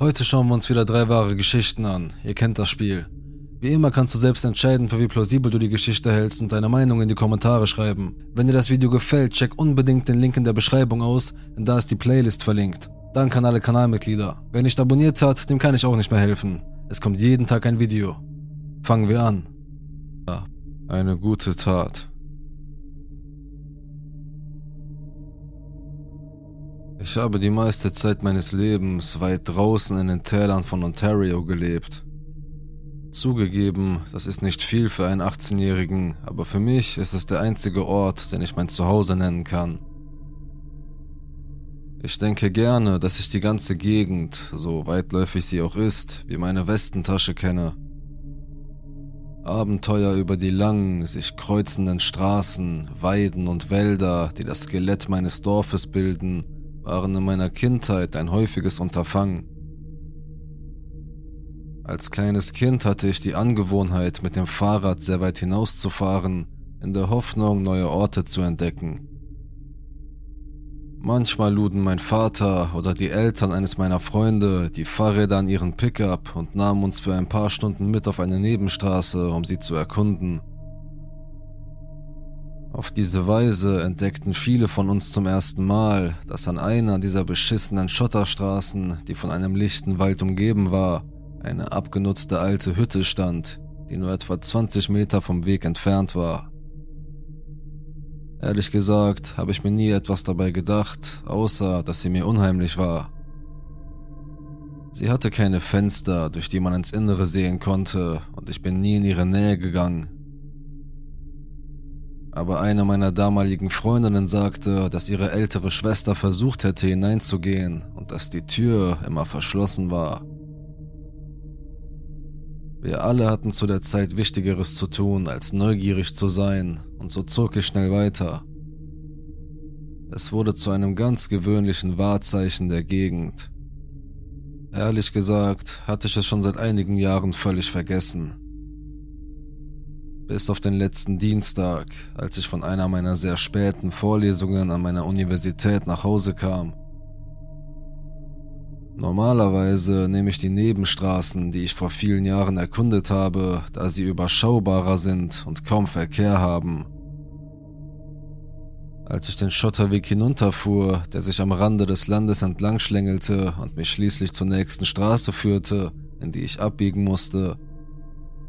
Heute schauen wir uns wieder drei wahre Geschichten an. Ihr kennt das Spiel. Wie immer kannst du selbst entscheiden, für wie plausibel du die Geschichte hältst und deine Meinung in die Kommentare schreiben. Wenn dir das Video gefällt, check unbedingt den Link in der Beschreibung aus, denn da ist die Playlist verlinkt. Danke an alle Kanalmitglieder. Wer nicht abonniert hat, dem kann ich auch nicht mehr helfen. Es kommt jeden Tag ein Video. Fangen wir an. Eine gute Tat. Ich habe die meiste Zeit meines Lebens weit draußen in den Tälern von Ontario gelebt. Zugegeben, das ist nicht viel für einen 18-Jährigen, aber für mich ist es der einzige Ort, den ich mein Zuhause nennen kann. Ich denke gerne, dass ich die ganze Gegend, so weitläufig sie auch ist, wie meine Westentasche kenne. Abenteuer über die langen, sich kreuzenden Straßen, Weiden und Wälder, die das Skelett meines Dorfes bilden, waren in meiner Kindheit ein häufiges Unterfangen. Als kleines Kind hatte ich die Angewohnheit, mit dem Fahrrad sehr weit hinauszufahren, in der Hoffnung, neue Orte zu entdecken. Manchmal luden mein Vater oder die Eltern eines meiner Freunde die Fahrräder an ihren Pickup und nahmen uns für ein paar Stunden mit auf eine Nebenstraße, um sie zu erkunden. Auf diese Weise entdeckten viele von uns zum ersten Mal, dass an einer dieser beschissenen Schotterstraßen, die von einem lichten Wald umgeben war, eine abgenutzte alte Hütte stand, die nur etwa 20 Meter vom Weg entfernt war. Ehrlich gesagt habe ich mir nie etwas dabei gedacht, außer dass sie mir unheimlich war. Sie hatte keine Fenster, durch die man ins Innere sehen konnte, und ich bin nie in ihre Nähe gegangen, aber eine meiner damaligen Freundinnen sagte, dass ihre ältere Schwester versucht hätte hineinzugehen und dass die Tür immer verschlossen war. Wir alle hatten zu der Zeit Wichtigeres zu tun, als neugierig zu sein, und so zog ich schnell weiter. Es wurde zu einem ganz gewöhnlichen Wahrzeichen der Gegend. Ehrlich gesagt hatte ich es schon seit einigen Jahren völlig vergessen bis auf den letzten Dienstag, als ich von einer meiner sehr späten Vorlesungen an meiner Universität nach Hause kam. Normalerweise nehme ich die Nebenstraßen, die ich vor vielen Jahren erkundet habe, da sie überschaubarer sind und kaum Verkehr haben. Als ich den Schotterweg hinunterfuhr, der sich am Rande des Landes entlang schlängelte und mich schließlich zur nächsten Straße führte, in die ich abbiegen musste,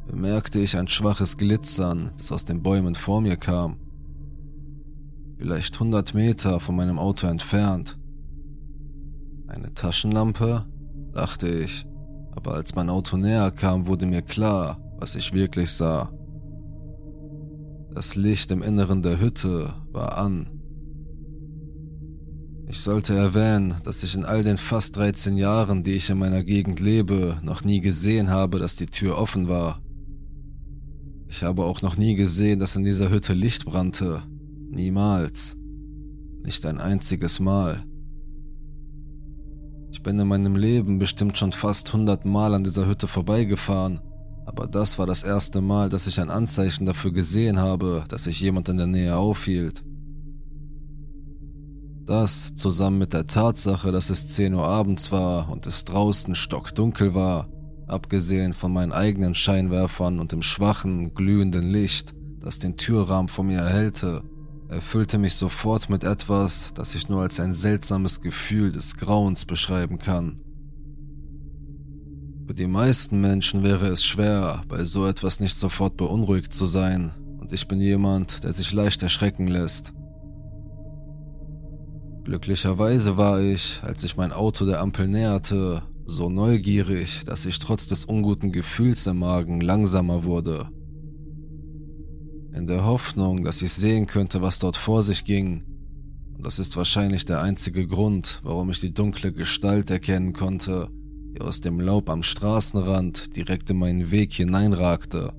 bemerkte ich ein schwaches Glitzern, das aus den Bäumen vor mir kam. Vielleicht 100 Meter von meinem Auto entfernt. Eine Taschenlampe? dachte ich, aber als mein Auto näher kam, wurde mir klar, was ich wirklich sah. Das Licht im Inneren der Hütte war an. Ich sollte erwähnen, dass ich in all den fast 13 Jahren, die ich in meiner Gegend lebe, noch nie gesehen habe, dass die Tür offen war. Ich habe auch noch nie gesehen, dass in dieser Hütte Licht brannte. Niemals. Nicht ein einziges Mal. Ich bin in meinem Leben bestimmt schon fast 100 Mal an dieser Hütte vorbeigefahren, aber das war das erste Mal, dass ich ein Anzeichen dafür gesehen habe, dass sich jemand in der Nähe aufhielt. Das, zusammen mit der Tatsache, dass es 10 Uhr abends war und es draußen stockdunkel war, abgesehen von meinen eigenen Scheinwerfern und dem schwachen, glühenden Licht, das den Türrahmen vor mir erhellte, erfüllte mich sofort mit etwas, das ich nur als ein seltsames Gefühl des Grauens beschreiben kann. Für die meisten Menschen wäre es schwer, bei so etwas nicht sofort beunruhigt zu sein, und ich bin jemand, der sich leicht erschrecken lässt. Glücklicherweise war ich, als ich mein Auto der Ampel näherte, so neugierig, dass ich trotz des unguten Gefühls im Magen langsamer wurde. In der Hoffnung, dass ich sehen könnte, was dort vor sich ging. Und das ist wahrscheinlich der einzige Grund, warum ich die dunkle Gestalt erkennen konnte, die aus dem Laub am Straßenrand direkt in meinen Weg hineinragte.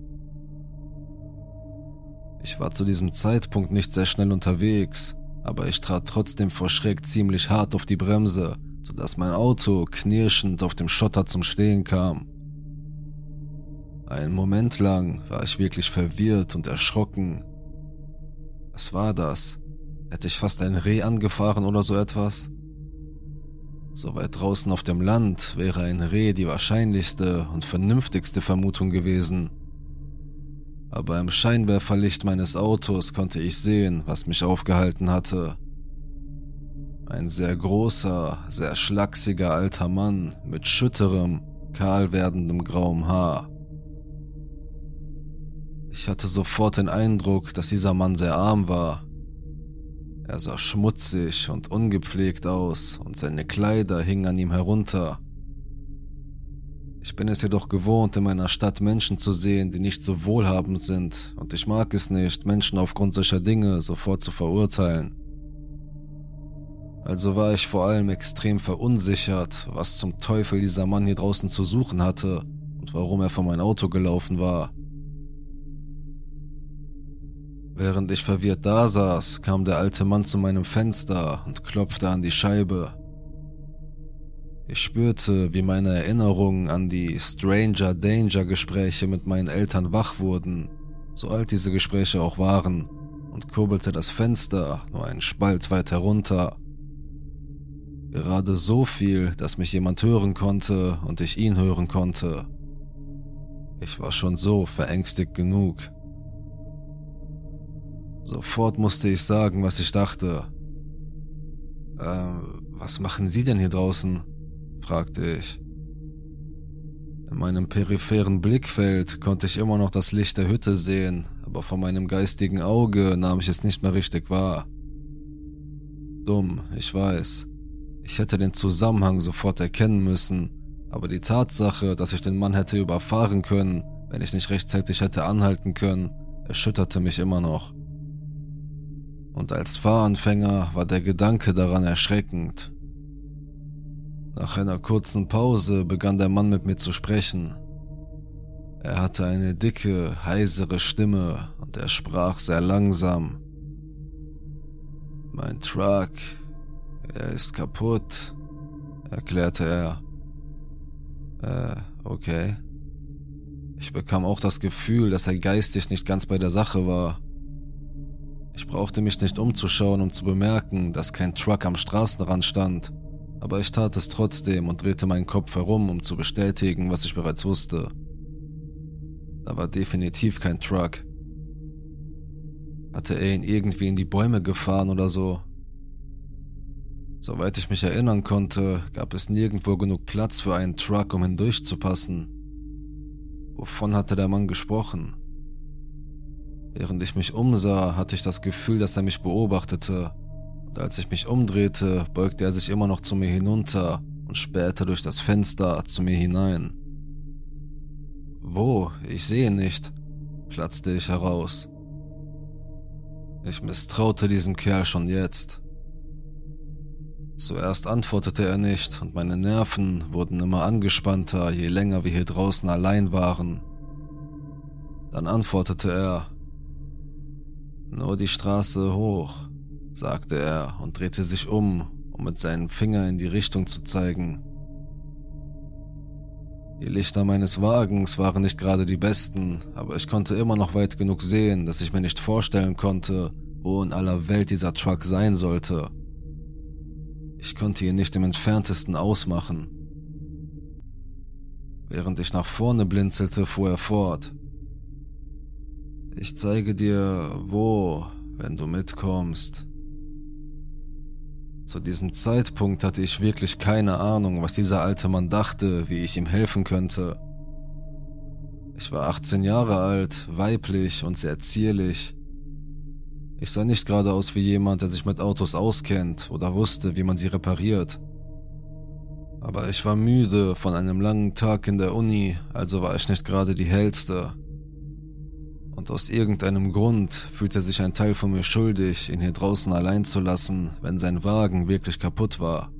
Ich war zu diesem Zeitpunkt nicht sehr schnell unterwegs, aber ich trat trotzdem vor Schreck ziemlich hart auf die Bremse sodass mein Auto knirschend auf dem Schotter zum Stehen kam. Einen Moment lang war ich wirklich verwirrt und erschrocken. Was war das? Hätte ich fast ein Reh angefahren oder so etwas? So weit draußen auf dem Land wäre ein Reh die wahrscheinlichste und vernünftigste Vermutung gewesen. Aber im Scheinwerferlicht meines Autos konnte ich sehen, was mich aufgehalten hatte. Ein sehr großer, sehr schlachsiger alter Mann mit schütterem, kahl werdendem grauem Haar. Ich hatte sofort den Eindruck, dass dieser Mann sehr arm war. Er sah schmutzig und ungepflegt aus und seine Kleider hingen an ihm herunter. Ich bin es jedoch gewohnt, in meiner Stadt Menschen zu sehen, die nicht so wohlhabend sind, und ich mag es nicht, Menschen aufgrund solcher Dinge sofort zu verurteilen. Also war ich vor allem extrem verunsichert, was zum Teufel dieser Mann hier draußen zu suchen hatte und warum er vor mein Auto gelaufen war. Während ich verwirrt da saß, kam der alte Mann zu meinem Fenster und klopfte an die Scheibe. Ich spürte, wie meine Erinnerungen an die Stranger Danger Gespräche mit meinen Eltern wach wurden, so alt diese Gespräche auch waren, und kurbelte das Fenster nur einen Spalt weit herunter. Gerade so viel, dass mich jemand hören konnte und ich ihn hören konnte. Ich war schon so verängstigt genug. Sofort musste ich sagen, was ich dachte. Äh, was machen Sie denn hier draußen? fragte ich. In meinem peripheren Blickfeld konnte ich immer noch das Licht der Hütte sehen, aber von meinem geistigen Auge nahm ich es nicht mehr richtig wahr. Dumm, ich weiß. Ich hätte den Zusammenhang sofort erkennen müssen, aber die Tatsache, dass ich den Mann hätte überfahren können, wenn ich nicht rechtzeitig hätte anhalten können, erschütterte mich immer noch und als Fahranfänger war der Gedanke daran erschreckend. Nach einer kurzen Pause begann der Mann mit mir zu sprechen. Er hatte eine dicke, heisere Stimme und er sprach sehr langsam. Mein Truck, er ist kaputt, erklärte er. Äh, okay. Ich bekam auch das Gefühl, dass er geistig nicht ganz bei der Sache war. Ich brauchte mich nicht umzuschauen, um zu bemerken, dass kein Truck am Straßenrand stand, aber ich tat es trotzdem und drehte meinen Kopf herum, um zu bestätigen, was ich bereits wusste. Da war definitiv kein Truck. Hatte er ihn irgendwie in die Bäume gefahren oder so? Soweit ich mich erinnern konnte, gab es nirgendwo genug Platz für einen Truck, um hindurchzupassen. Wovon hatte der Mann gesprochen? Während ich mich umsah, hatte ich das Gefühl, dass er mich beobachtete. Und als ich mich umdrehte, beugte er sich immer noch zu mir hinunter und spähte durch das Fenster zu mir hinein. Wo? Ich sehe nicht, platzte ich heraus. Ich misstraute diesem Kerl schon jetzt. Zuerst antwortete er nicht und meine Nerven wurden immer angespannter, je länger wir hier draußen allein waren. Dann antwortete er, nur die Straße hoch, sagte er und drehte sich um, um mit seinem Finger in die Richtung zu zeigen. Die Lichter meines Wagens waren nicht gerade die besten, aber ich konnte immer noch weit genug sehen, dass ich mir nicht vorstellen konnte, wo in aller Welt dieser Truck sein sollte. Ich konnte ihn nicht im entferntesten ausmachen. Während ich nach vorne blinzelte, fuhr er fort. Ich zeige dir, wo, wenn du mitkommst. Zu diesem Zeitpunkt hatte ich wirklich keine Ahnung, was dieser alte Mann dachte, wie ich ihm helfen könnte. Ich war 18 Jahre alt, weiblich und sehr zierlich. Ich sah nicht gerade aus wie jemand, der sich mit Autos auskennt oder wusste, wie man sie repariert. Aber ich war müde von einem langen Tag in der Uni, also war ich nicht gerade die hellste und aus irgendeinem Grund fühlte sich ein Teil von mir schuldig, ihn hier draußen allein zu lassen, wenn sein Wagen wirklich kaputt war.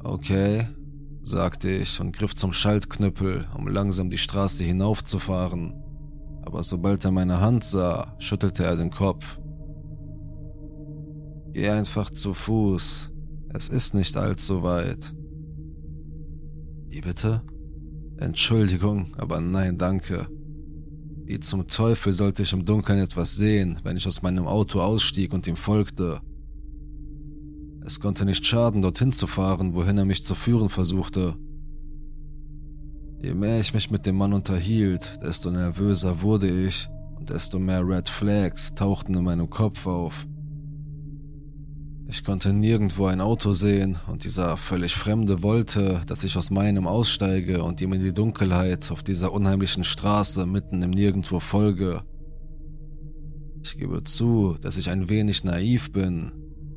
Okay, sagte ich und griff zum Schaltknüppel, um langsam die Straße hinaufzufahren. Aber sobald er meine Hand sah, schüttelte er den Kopf. Geh einfach zu Fuß. Es ist nicht allzu weit. Wie bitte? Entschuldigung, aber nein, danke. Wie zum Teufel sollte ich im Dunkeln etwas sehen, wenn ich aus meinem Auto ausstieg und ihm folgte? Es konnte nicht schaden, dorthin zu fahren, wohin er mich zu führen versuchte. Je mehr ich mich mit dem Mann unterhielt, desto nervöser wurde ich und desto mehr Red Flags tauchten in meinem Kopf auf. Ich konnte nirgendwo ein Auto sehen und dieser völlig Fremde wollte, dass ich aus meinem aussteige und ihm in die Dunkelheit auf dieser unheimlichen Straße mitten im Nirgendwo folge. Ich gebe zu, dass ich ein wenig naiv bin,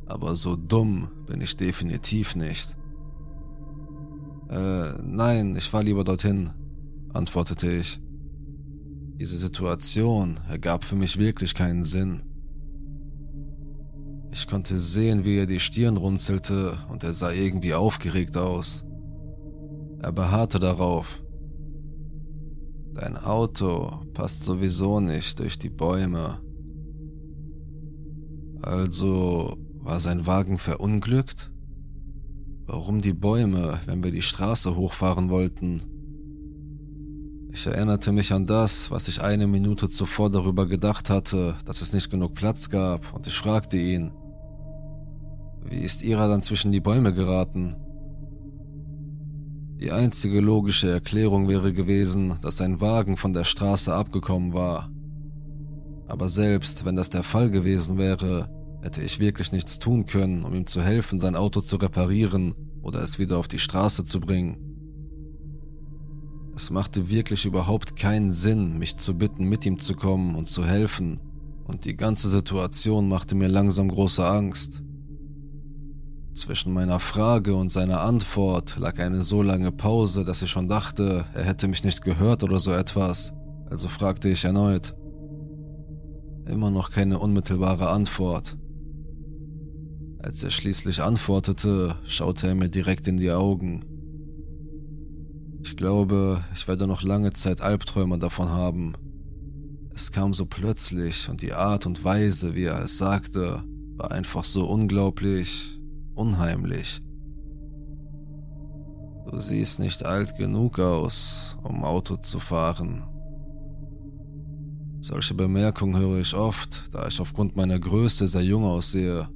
aber so dumm bin ich definitiv nicht. Äh, nein, ich fahr lieber dorthin, antwortete ich. Diese Situation ergab für mich wirklich keinen Sinn. Ich konnte sehen, wie er die Stirn runzelte und er sah irgendwie aufgeregt aus. Er beharrte darauf. Dein Auto passt sowieso nicht durch die Bäume. Also war sein Wagen verunglückt? Warum die Bäume, wenn wir die Straße hochfahren wollten? Ich erinnerte mich an das, was ich eine Minute zuvor darüber gedacht hatte, dass es nicht genug Platz gab, und ich fragte ihn, wie ist Ira dann zwischen die Bäume geraten? Die einzige logische Erklärung wäre gewesen, dass sein Wagen von der Straße abgekommen war. Aber selbst wenn das der Fall gewesen wäre, hätte ich wirklich nichts tun können, um ihm zu helfen, sein Auto zu reparieren oder es wieder auf die Straße zu bringen. Es machte wirklich überhaupt keinen Sinn, mich zu bitten, mit ihm zu kommen und zu helfen, und die ganze Situation machte mir langsam große Angst. Zwischen meiner Frage und seiner Antwort lag eine so lange Pause, dass ich schon dachte, er hätte mich nicht gehört oder so etwas, also fragte ich erneut. Immer noch keine unmittelbare Antwort. Als er schließlich antwortete, schaute er mir direkt in die Augen. Ich glaube, ich werde noch lange Zeit Albträume davon haben. Es kam so plötzlich und die Art und Weise, wie er es sagte, war einfach so unglaublich unheimlich. Du siehst nicht alt genug aus, um Auto zu fahren. Solche Bemerkungen höre ich oft, da ich aufgrund meiner Größe sehr jung aussehe.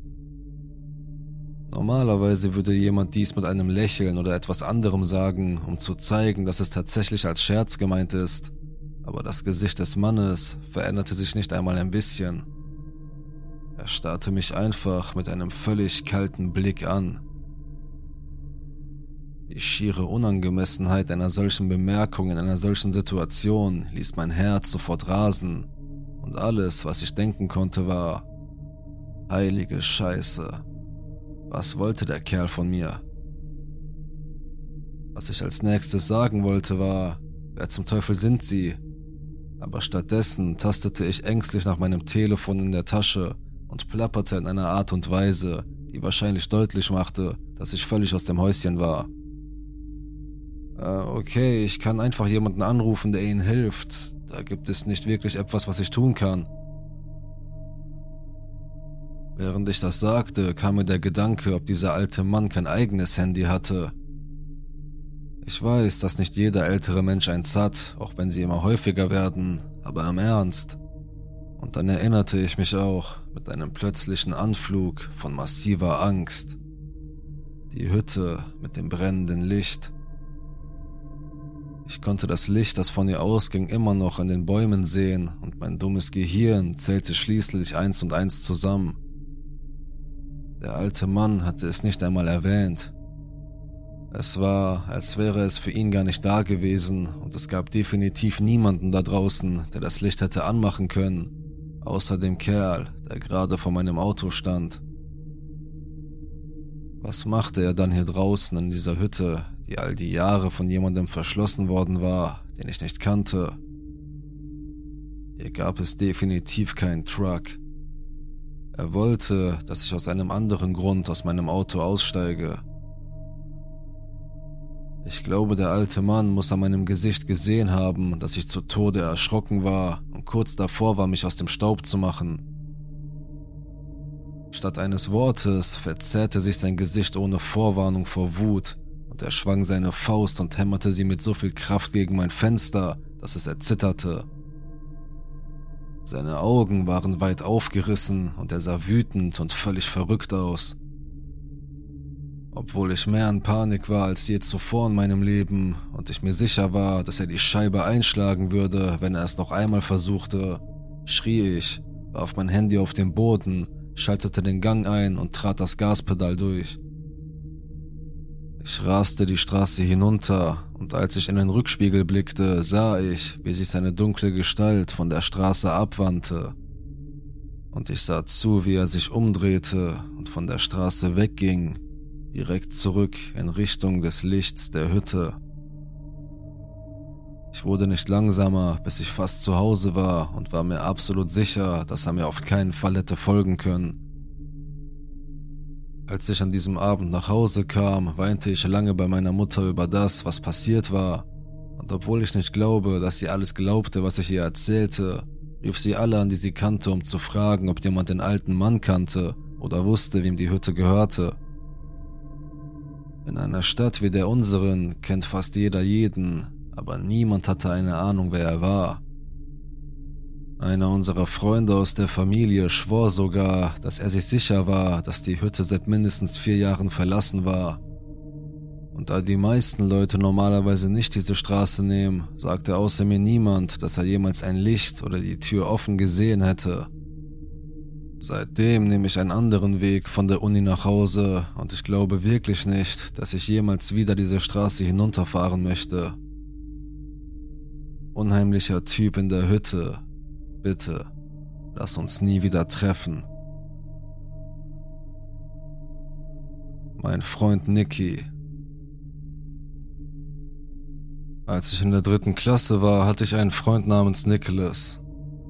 Normalerweise würde jemand dies mit einem Lächeln oder etwas anderem sagen, um zu zeigen, dass es tatsächlich als Scherz gemeint ist. Aber das Gesicht des Mannes veränderte sich nicht einmal ein bisschen. Er starrte mich einfach mit einem völlig kalten Blick an. Die schiere Unangemessenheit einer solchen Bemerkung in einer solchen Situation ließ mein Herz sofort rasen, und alles, was ich denken konnte, war heilige Scheiße. Was wollte der Kerl von mir? Was ich als nächstes sagen wollte war, wer zum Teufel sind Sie? Aber stattdessen tastete ich ängstlich nach meinem Telefon in der Tasche und plapperte in einer Art und Weise, die wahrscheinlich deutlich machte, dass ich völlig aus dem Häuschen war. Äh, okay, ich kann einfach jemanden anrufen, der Ihnen hilft. Da gibt es nicht wirklich etwas, was ich tun kann. Während ich das sagte, kam mir der Gedanke, ob dieser alte Mann kein eigenes Handy hatte. Ich weiß, dass nicht jeder ältere Mensch eins hat, auch wenn sie immer häufiger werden, aber im Ernst. Und dann erinnerte ich mich auch mit einem plötzlichen Anflug von massiver Angst. Die Hütte mit dem brennenden Licht. Ich konnte das Licht, das von ihr ausging, immer noch in den Bäumen sehen und mein dummes Gehirn zählte schließlich eins und eins zusammen. Der alte Mann hatte es nicht einmal erwähnt. Es war, als wäre es für ihn gar nicht da gewesen und es gab definitiv niemanden da draußen, der das Licht hätte anmachen können, außer dem Kerl, der gerade vor meinem Auto stand. Was machte er dann hier draußen in dieser Hütte, die all die Jahre von jemandem verschlossen worden war, den ich nicht kannte? Hier gab es definitiv keinen Truck. Er wollte, dass ich aus einem anderen Grund aus meinem Auto aussteige. Ich glaube, der alte Mann muss an meinem Gesicht gesehen haben, dass ich zu Tode erschrocken war und kurz davor war, mich aus dem Staub zu machen. Statt eines Wortes verzerrte sich sein Gesicht ohne Vorwarnung vor Wut und er schwang seine Faust und hämmerte sie mit so viel Kraft gegen mein Fenster, dass es erzitterte. Seine Augen waren weit aufgerissen und er sah wütend und völlig verrückt aus. Obwohl ich mehr in Panik war als je zuvor in meinem Leben und ich mir sicher war, dass er die Scheibe einschlagen würde, wenn er es noch einmal versuchte, schrie ich, warf mein Handy auf den Boden, schaltete den Gang ein und trat das Gaspedal durch. Ich raste die Straße hinunter und als ich in den Rückspiegel blickte, sah ich, wie sich seine dunkle Gestalt von der Straße abwandte. Und ich sah zu, wie er sich umdrehte und von der Straße wegging, direkt zurück in Richtung des Lichts der Hütte. Ich wurde nicht langsamer, bis ich fast zu Hause war und war mir absolut sicher, dass er mir auf keinen Fall hätte folgen können. Als ich an diesem Abend nach Hause kam, weinte ich lange bei meiner Mutter über das, was passiert war. Und obwohl ich nicht glaube, dass sie alles glaubte, was ich ihr erzählte, rief sie alle an, die sie kannte, um zu fragen, ob jemand den alten Mann kannte oder wusste, wem die Hütte gehörte. In einer Stadt wie der unseren kennt fast jeder jeden, aber niemand hatte eine Ahnung, wer er war. Einer unserer Freunde aus der Familie schwor sogar, dass er sich sicher war, dass die Hütte seit mindestens vier Jahren verlassen war. Und da die meisten Leute normalerweise nicht diese Straße nehmen, sagte außer mir niemand, dass er jemals ein Licht oder die Tür offen gesehen hätte. Seitdem nehme ich einen anderen Weg von der Uni nach Hause und ich glaube wirklich nicht, dass ich jemals wieder diese Straße hinunterfahren möchte. Unheimlicher Typ in der Hütte. Bitte, lass uns nie wieder treffen. Mein Freund Nicky. Als ich in der dritten Klasse war, hatte ich einen Freund namens Nicholas.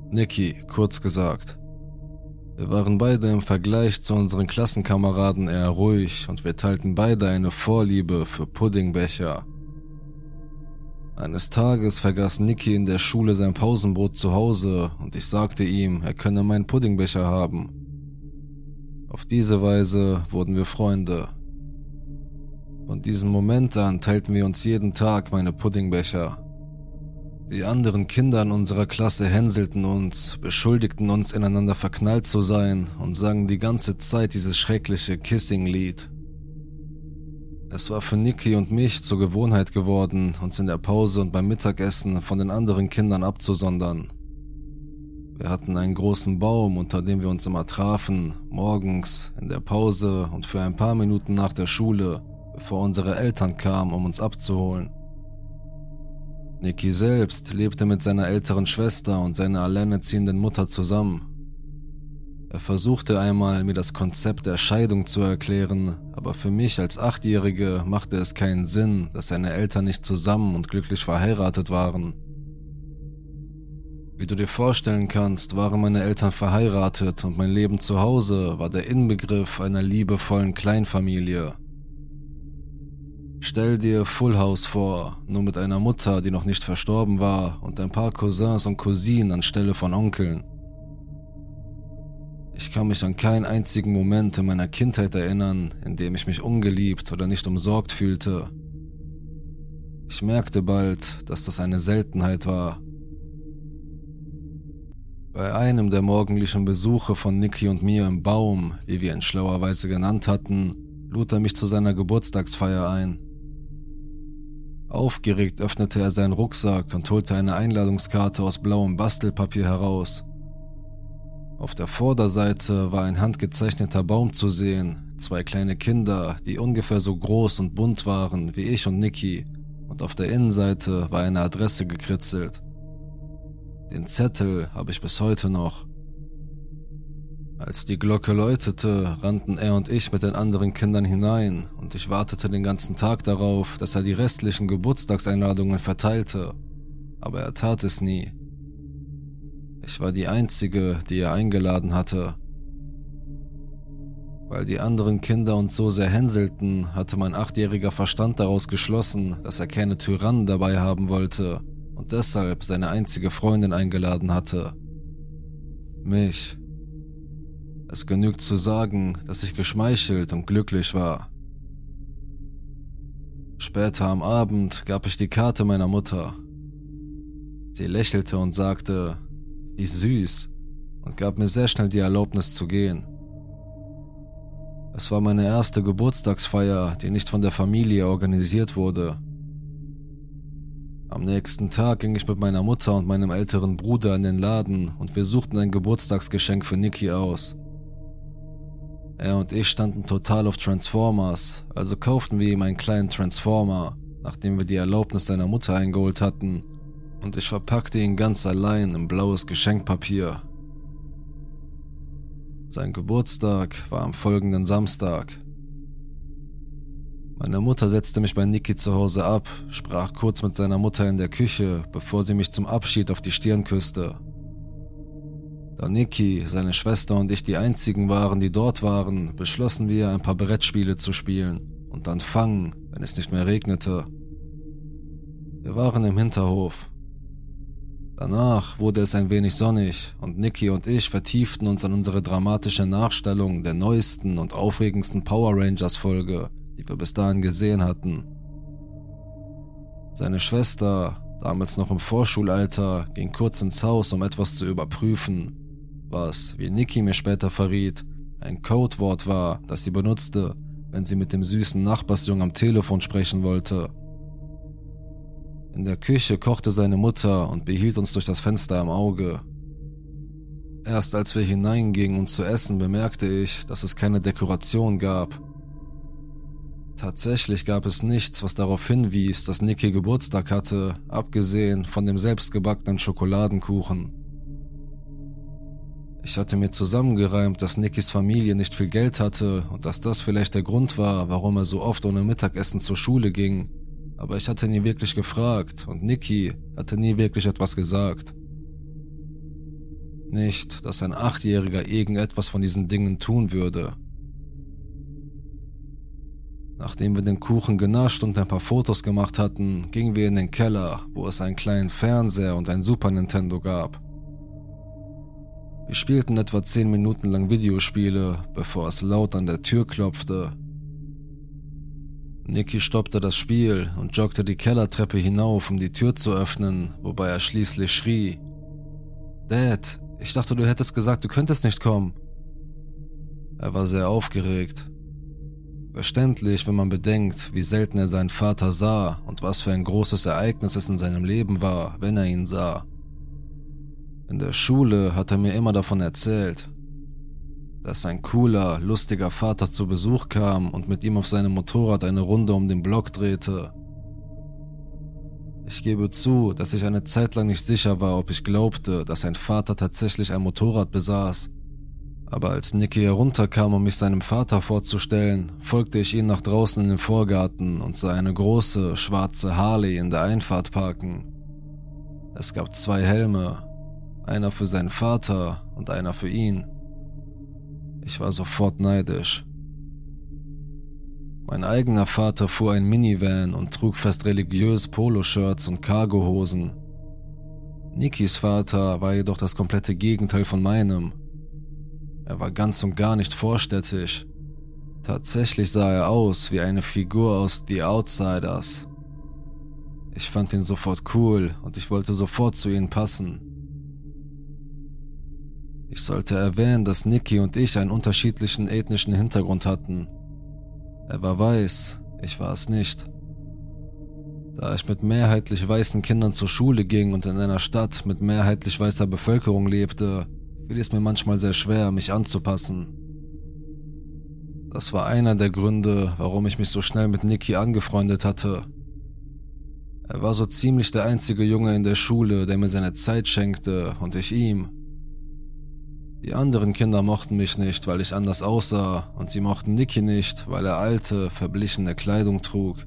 Nicky, kurz gesagt. Wir waren beide im Vergleich zu unseren Klassenkameraden eher ruhig und wir teilten beide eine Vorliebe für Puddingbecher. Eines Tages vergaß Nicky in der Schule sein Pausenbrot zu Hause und ich sagte ihm, er könne meinen Puddingbecher haben. Auf diese Weise wurden wir Freunde. Von diesem Moment an teilten wir uns jeden Tag meine Puddingbecher. Die anderen Kinder in unserer Klasse hänselten uns, beschuldigten uns ineinander verknallt zu sein und sangen die ganze Zeit dieses schreckliche Kissing-Lied. Es war für Niki und mich zur Gewohnheit geworden, uns in der Pause und beim Mittagessen von den anderen Kindern abzusondern. Wir hatten einen großen Baum, unter dem wir uns immer trafen, morgens, in der Pause und für ein paar Minuten nach der Schule, bevor unsere Eltern kamen, um uns abzuholen. Niki selbst lebte mit seiner älteren Schwester und seiner alleinerziehenden Mutter zusammen. Er versuchte einmal, mir das Konzept der Scheidung zu erklären, aber für mich als Achtjährige machte es keinen Sinn, dass seine Eltern nicht zusammen und glücklich verheiratet waren. Wie du dir vorstellen kannst, waren meine Eltern verheiratet und mein Leben zu Hause war der Inbegriff einer liebevollen Kleinfamilie. Stell dir Full House vor, nur mit einer Mutter, die noch nicht verstorben war und ein paar Cousins und Cousinen anstelle von Onkeln. Ich kann mich an keinen einzigen Moment in meiner Kindheit erinnern, in dem ich mich ungeliebt oder nicht umsorgt fühlte. Ich merkte bald, dass das eine Seltenheit war. Bei einem der morgendlichen Besuche von Nicky und mir im Baum, wie wir ihn schlauerweise genannt hatten, lud er mich zu seiner Geburtstagsfeier ein. Aufgeregt öffnete er seinen Rucksack und holte eine Einladungskarte aus blauem Bastelpapier heraus. Auf der Vorderseite war ein handgezeichneter Baum zu sehen, zwei kleine Kinder, die ungefähr so groß und bunt waren wie ich und Niki, und auf der Innenseite war eine Adresse gekritzelt. Den Zettel habe ich bis heute noch. Als die Glocke läutete, rannten er und ich mit den anderen Kindern hinein und ich wartete den ganzen Tag darauf, dass er die restlichen Geburtstagseinladungen verteilte. Aber er tat es nie. Ich war die Einzige, die er eingeladen hatte. Weil die anderen Kinder uns so sehr hänselten, hatte mein achtjähriger Verstand daraus geschlossen, dass er keine Tyrannen dabei haben wollte und deshalb seine einzige Freundin eingeladen hatte. Mich. Es genügt zu sagen, dass ich geschmeichelt und glücklich war. Später am Abend gab ich die Karte meiner Mutter. Sie lächelte und sagte, wie süß, und gab mir sehr schnell die Erlaubnis zu gehen. Es war meine erste Geburtstagsfeier, die nicht von der Familie organisiert wurde. Am nächsten Tag ging ich mit meiner Mutter und meinem älteren Bruder in den Laden und wir suchten ein Geburtstagsgeschenk für Nikki aus. Er und ich standen total auf Transformers, also kauften wir ihm einen kleinen Transformer, nachdem wir die Erlaubnis seiner Mutter eingeholt hatten, und ich verpackte ihn ganz allein in blaues Geschenkpapier. Sein Geburtstag war am folgenden Samstag. Meine Mutter setzte mich bei Niki zu Hause ab, sprach kurz mit seiner Mutter in der Küche, bevor sie mich zum Abschied auf die Stirn küsste. Da Niki, seine Schwester und ich die einzigen waren, die dort waren, beschlossen wir, ein paar Brettspiele zu spielen und dann fangen, wenn es nicht mehr regnete. Wir waren im Hinterhof. Danach wurde es ein wenig sonnig und Nicky und ich vertieften uns an unsere dramatische Nachstellung der neuesten und aufregendsten Power Rangers Folge, die wir bis dahin gesehen hatten. Seine Schwester, damals noch im Vorschulalter, ging kurz ins Haus, um etwas zu überprüfen, was, wie Nicky mir später verriet, ein Codewort war, das sie benutzte, wenn sie mit dem süßen Nachbarsjungen am Telefon sprechen wollte. In der Küche kochte seine Mutter und behielt uns durch das Fenster im Auge. Erst als wir hineingingen, um zu essen, bemerkte ich, dass es keine Dekoration gab. Tatsächlich gab es nichts, was darauf hinwies, dass Nicky Geburtstag hatte, abgesehen von dem selbstgebackenen Schokoladenkuchen. Ich hatte mir zusammengereimt, dass Nickys Familie nicht viel Geld hatte und dass das vielleicht der Grund war, warum er so oft ohne Mittagessen zur Schule ging aber ich hatte nie wirklich gefragt und Nikki hatte nie wirklich etwas gesagt. Nicht, dass ein Achtjähriger irgendetwas von diesen Dingen tun würde. Nachdem wir den Kuchen genascht und ein paar Fotos gemacht hatten, gingen wir in den Keller, wo es einen kleinen Fernseher und ein Super Nintendo gab. Wir spielten etwa 10 Minuten lang Videospiele, bevor es laut an der Tür klopfte Nicky stoppte das Spiel und joggte die Kellertreppe hinauf, um die Tür zu öffnen, wobei er schließlich schrie. Dad, ich dachte, du hättest gesagt, du könntest nicht kommen. Er war sehr aufgeregt. Verständlich, wenn man bedenkt, wie selten er seinen Vater sah und was für ein großes Ereignis es in seinem Leben war, wenn er ihn sah. In der Schule hat er mir immer davon erzählt, dass ein cooler, lustiger Vater zu Besuch kam und mit ihm auf seinem Motorrad eine Runde um den Block drehte. Ich gebe zu, dass ich eine Zeit lang nicht sicher war, ob ich glaubte, dass sein Vater tatsächlich ein Motorrad besaß. Aber als Nicky herunterkam, um mich seinem Vater vorzustellen, folgte ich ihm nach draußen in den Vorgarten und sah eine große, schwarze Harley in der Einfahrt parken. Es gab zwei Helme, einer für seinen Vater und einer für ihn. Ich war sofort neidisch. Mein eigener Vater fuhr ein Minivan und trug fast religiös Poloshirts und Cargohosen. Nikis Vater war jedoch das komplette Gegenteil von meinem. Er war ganz und gar nicht vorstädtisch. Tatsächlich sah er aus wie eine Figur aus The Outsiders. Ich fand ihn sofort cool und ich wollte sofort zu ihnen passen. Ich sollte erwähnen, dass Nicky und ich einen unterschiedlichen ethnischen Hintergrund hatten. Er war weiß, ich war es nicht. Da ich mit mehrheitlich weißen Kindern zur Schule ging und in einer Stadt mit mehrheitlich weißer Bevölkerung lebte, fiel es mir manchmal sehr schwer, mich anzupassen. Das war einer der Gründe, warum ich mich so schnell mit Nicky angefreundet hatte. Er war so ziemlich der einzige Junge in der Schule, der mir seine Zeit schenkte und ich ihm. Die anderen Kinder mochten mich nicht, weil ich anders aussah, und sie mochten Nicky nicht, weil er alte, verblichene Kleidung trug.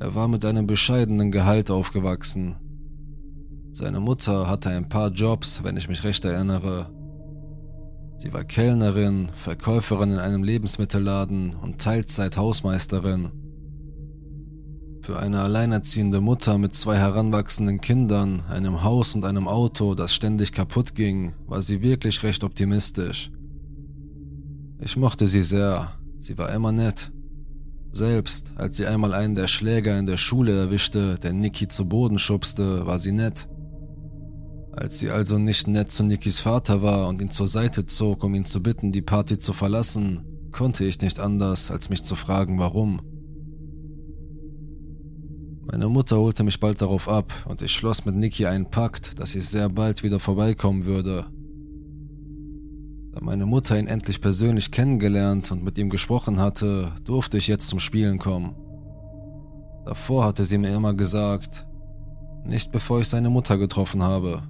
Er war mit einem bescheidenen Gehalt aufgewachsen. Seine Mutter hatte ein paar Jobs, wenn ich mich recht erinnere. Sie war Kellnerin, Verkäuferin in einem Lebensmittelladen und Teilzeit-Hausmeisterin. Für eine alleinerziehende Mutter mit zwei heranwachsenden Kindern, einem Haus und einem Auto, das ständig kaputt ging, war sie wirklich recht optimistisch. Ich mochte sie sehr, sie war immer nett. Selbst als sie einmal einen der Schläger in der Schule erwischte, der Niki zu Boden schubste, war sie nett. Als sie also nicht nett zu Nikis Vater war und ihn zur Seite zog, um ihn zu bitten, die Party zu verlassen, konnte ich nicht anders, als mich zu fragen, warum. Meine Mutter holte mich bald darauf ab und ich schloss mit Niki einen Pakt, dass ich sehr bald wieder vorbeikommen würde. Da meine Mutter ihn endlich persönlich kennengelernt und mit ihm gesprochen hatte, durfte ich jetzt zum Spielen kommen. Davor hatte sie mir immer gesagt, nicht bevor ich seine Mutter getroffen habe.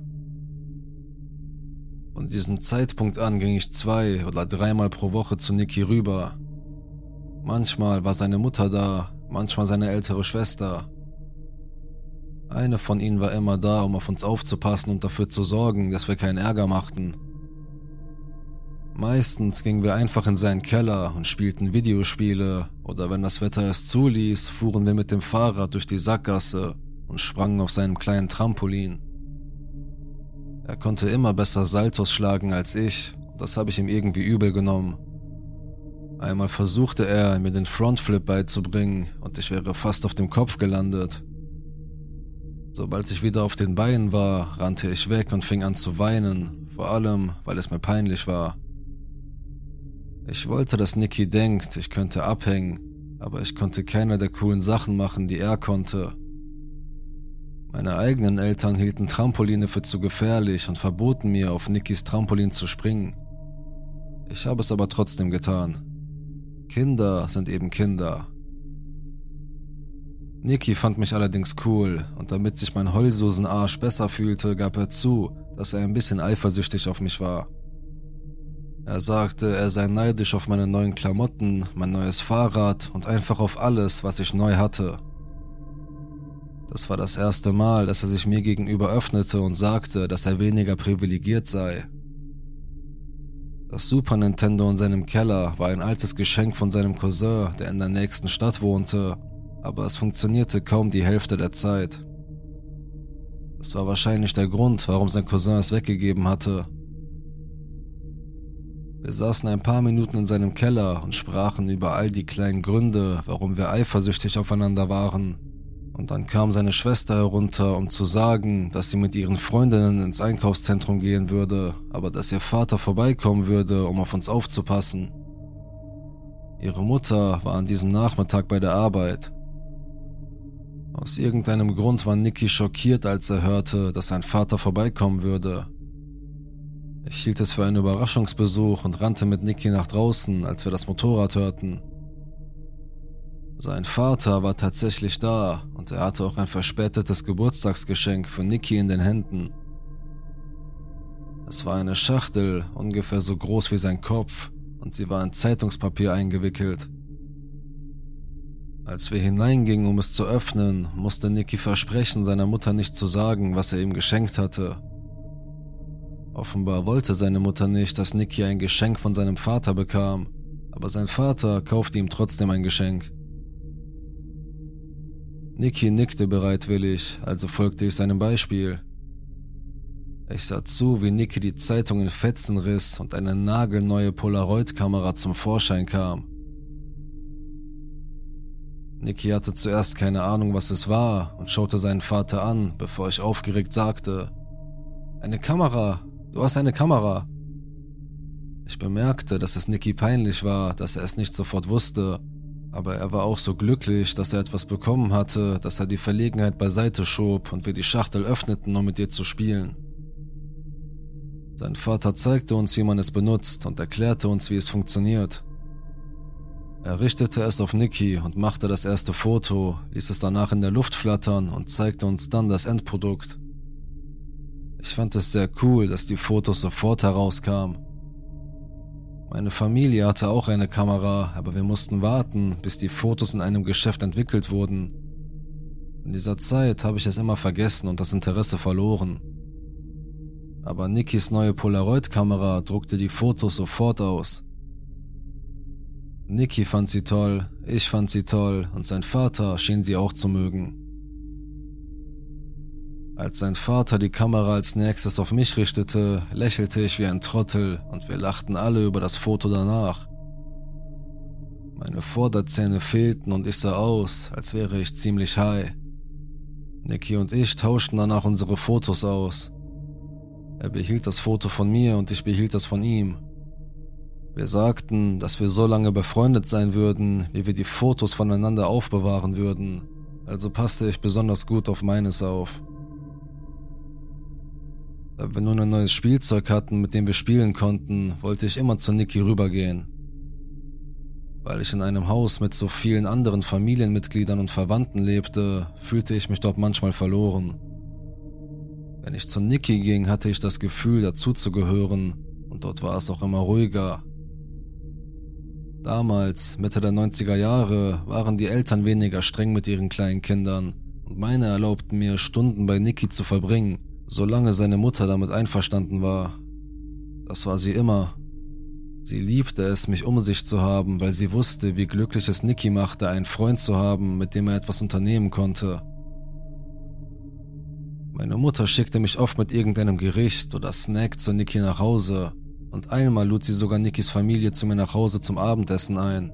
Von diesem Zeitpunkt an ging ich zwei oder dreimal pro Woche zu Niki rüber. Manchmal war seine Mutter da, manchmal seine ältere Schwester. Eine von ihnen war immer da, um auf uns aufzupassen und dafür zu sorgen, dass wir keinen Ärger machten. Meistens gingen wir einfach in seinen Keller und spielten Videospiele oder wenn das Wetter es zuließ, fuhren wir mit dem Fahrrad durch die Sackgasse und sprangen auf seinem kleinen Trampolin. Er konnte immer besser Saltos schlagen als ich, und das habe ich ihm irgendwie übel genommen. Einmal versuchte er, mir den Frontflip beizubringen und ich wäre fast auf dem Kopf gelandet. Sobald ich wieder auf den Beinen war, rannte ich weg und fing an zu weinen, vor allem, weil es mir peinlich war. Ich wollte, dass Nicky denkt, ich könnte abhängen, aber ich konnte keine der coolen Sachen machen, die er konnte. Meine eigenen Eltern hielten Trampoline für zu gefährlich und verboten mir, auf Nickys Trampolin zu springen. Ich habe es aber trotzdem getan. Kinder sind eben Kinder Niki fand mich allerdings cool und damit sich mein Heulsusenarsch besser fühlte, gab er zu, dass er ein bisschen eifersüchtig auf mich war. Er sagte, er sei neidisch auf meine neuen Klamotten, mein neues Fahrrad und einfach auf alles, was ich neu hatte. Das war das erste Mal, dass er sich mir gegenüber öffnete und sagte, dass er weniger privilegiert sei. Das Super Nintendo in seinem Keller war ein altes Geschenk von seinem Cousin, der in der nächsten Stadt wohnte aber es funktionierte kaum die Hälfte der Zeit. Das war wahrscheinlich der Grund, warum sein Cousin es weggegeben hatte. Wir saßen ein paar Minuten in seinem Keller und sprachen über all die kleinen Gründe, warum wir eifersüchtig aufeinander waren. Und dann kam seine Schwester herunter, um zu sagen, dass sie mit ihren Freundinnen ins Einkaufszentrum gehen würde, aber dass ihr Vater vorbeikommen würde, um auf uns aufzupassen. Ihre Mutter war an diesem Nachmittag bei der Arbeit aus irgendeinem Grund war Nicky schockiert, als er hörte, dass sein Vater vorbeikommen würde. Ich hielt es für einen Überraschungsbesuch und rannte mit Nicky nach draußen, als wir das Motorrad hörten. Sein Vater war tatsächlich da und er hatte auch ein verspätetes Geburtstagsgeschenk für Nicky in den Händen. Es war eine Schachtel, ungefähr so groß wie sein Kopf, und sie war in Zeitungspapier eingewickelt. Als wir hineingingen, um es zu öffnen, musste Nicky versprechen, seiner Mutter nicht zu sagen, was er ihm geschenkt hatte. Offenbar wollte seine Mutter nicht, dass Nicky ein Geschenk von seinem Vater bekam, aber sein Vater kaufte ihm trotzdem ein Geschenk. Nicky nickte bereitwillig, also folgte ich seinem Beispiel. Ich sah zu, wie Nicky die Zeitung in Fetzen riss und eine nagelneue Polaroid-Kamera zum Vorschein kam. Niki hatte zuerst keine Ahnung, was es war und schaute seinen Vater an, bevor ich aufgeregt sagte, eine Kamera, du hast eine Kamera. Ich bemerkte, dass es Niki peinlich war, dass er es nicht sofort wusste, aber er war auch so glücklich, dass er etwas bekommen hatte, dass er die Verlegenheit beiseite schob und wir die Schachtel öffneten, um mit ihr zu spielen. Sein Vater zeigte uns, wie man es benutzt und erklärte uns, wie es funktioniert. Er richtete es auf Nikki und machte das erste Foto, ließ es danach in der Luft flattern und zeigte uns dann das Endprodukt. Ich fand es sehr cool, dass die Fotos sofort herauskamen. Meine Familie hatte auch eine Kamera, aber wir mussten warten, bis die Fotos in einem Geschäft entwickelt wurden. In dieser Zeit habe ich es immer vergessen und das Interesse verloren. Aber Nikis neue Polaroid-Kamera druckte die Fotos sofort aus. Niki fand sie toll, ich fand sie toll und sein Vater schien sie auch zu mögen. Als sein Vater die Kamera als nächstes auf mich richtete, lächelte ich wie ein Trottel und wir lachten alle über das Foto danach. Meine Vorderzähne fehlten und ich sah aus, als wäre ich ziemlich high. Niki und ich tauschten danach unsere Fotos aus. Er behielt das Foto von mir und ich behielt das von ihm. Wir sagten, dass wir so lange befreundet sein würden, wie wir die Fotos voneinander aufbewahren würden, also passte ich besonders gut auf meines auf. Da wir nun ein neues Spielzeug hatten, mit dem wir spielen konnten, wollte ich immer zu Niki rübergehen. Weil ich in einem Haus mit so vielen anderen Familienmitgliedern und Verwandten lebte, fühlte ich mich dort manchmal verloren. Wenn ich zu Niki ging, hatte ich das Gefühl, dazuzugehören, und dort war es auch immer ruhiger. Damals, Mitte der 90er Jahre, waren die Eltern weniger streng mit ihren kleinen Kindern, und meine erlaubten mir, Stunden bei Niki zu verbringen, solange seine Mutter damit einverstanden war. Das war sie immer. Sie liebte es, mich um sich zu haben, weil sie wusste, wie glücklich es Niki machte, einen Freund zu haben, mit dem er etwas unternehmen konnte. Meine Mutter schickte mich oft mit irgendeinem Gericht oder Snack zu Niki nach Hause und einmal lud sie sogar Nikis Familie zu mir nach Hause zum Abendessen ein.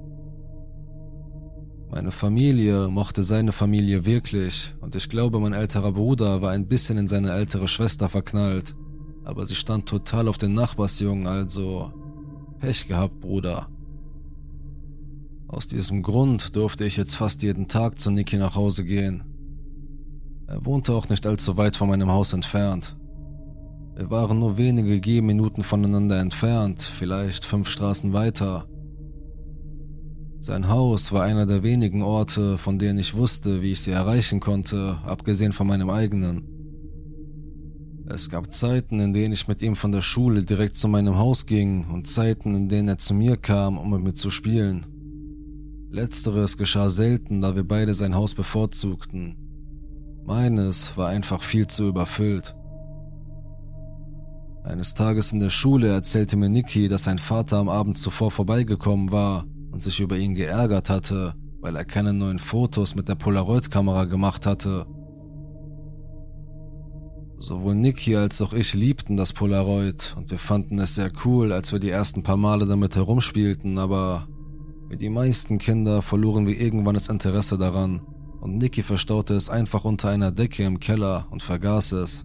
Meine Familie mochte seine Familie wirklich und ich glaube, mein älterer Bruder war ein bisschen in seine ältere Schwester verknallt, aber sie stand total auf den Nachbarsjungen, also Pech gehabt, Bruder. Aus diesem Grund durfte ich jetzt fast jeden Tag zu Niki nach Hause gehen. Er wohnte auch nicht allzu weit von meinem Haus entfernt. Wir waren nur wenige Gehminuten voneinander entfernt, vielleicht fünf Straßen weiter. Sein Haus war einer der wenigen Orte, von denen ich wusste, wie ich sie erreichen konnte, abgesehen von meinem eigenen. Es gab Zeiten, in denen ich mit ihm von der Schule direkt zu meinem Haus ging und Zeiten, in denen er zu mir kam, um mit mir zu spielen. Letzteres geschah selten, da wir beide sein Haus bevorzugten. Meines war einfach viel zu überfüllt. Eines Tages in der Schule erzählte mir Niki, dass sein Vater am Abend zuvor vorbeigekommen war und sich über ihn geärgert hatte, weil er keine neuen Fotos mit der Polaroid-Kamera gemacht hatte Sowohl Niki als auch ich liebten das Polaroid und wir fanden es sehr cool, als wir die ersten paar Male damit herumspielten, aber wie die meisten Kinder verloren wir irgendwann das Interesse daran und Niki verstaute es einfach unter einer Decke im Keller und vergaß es.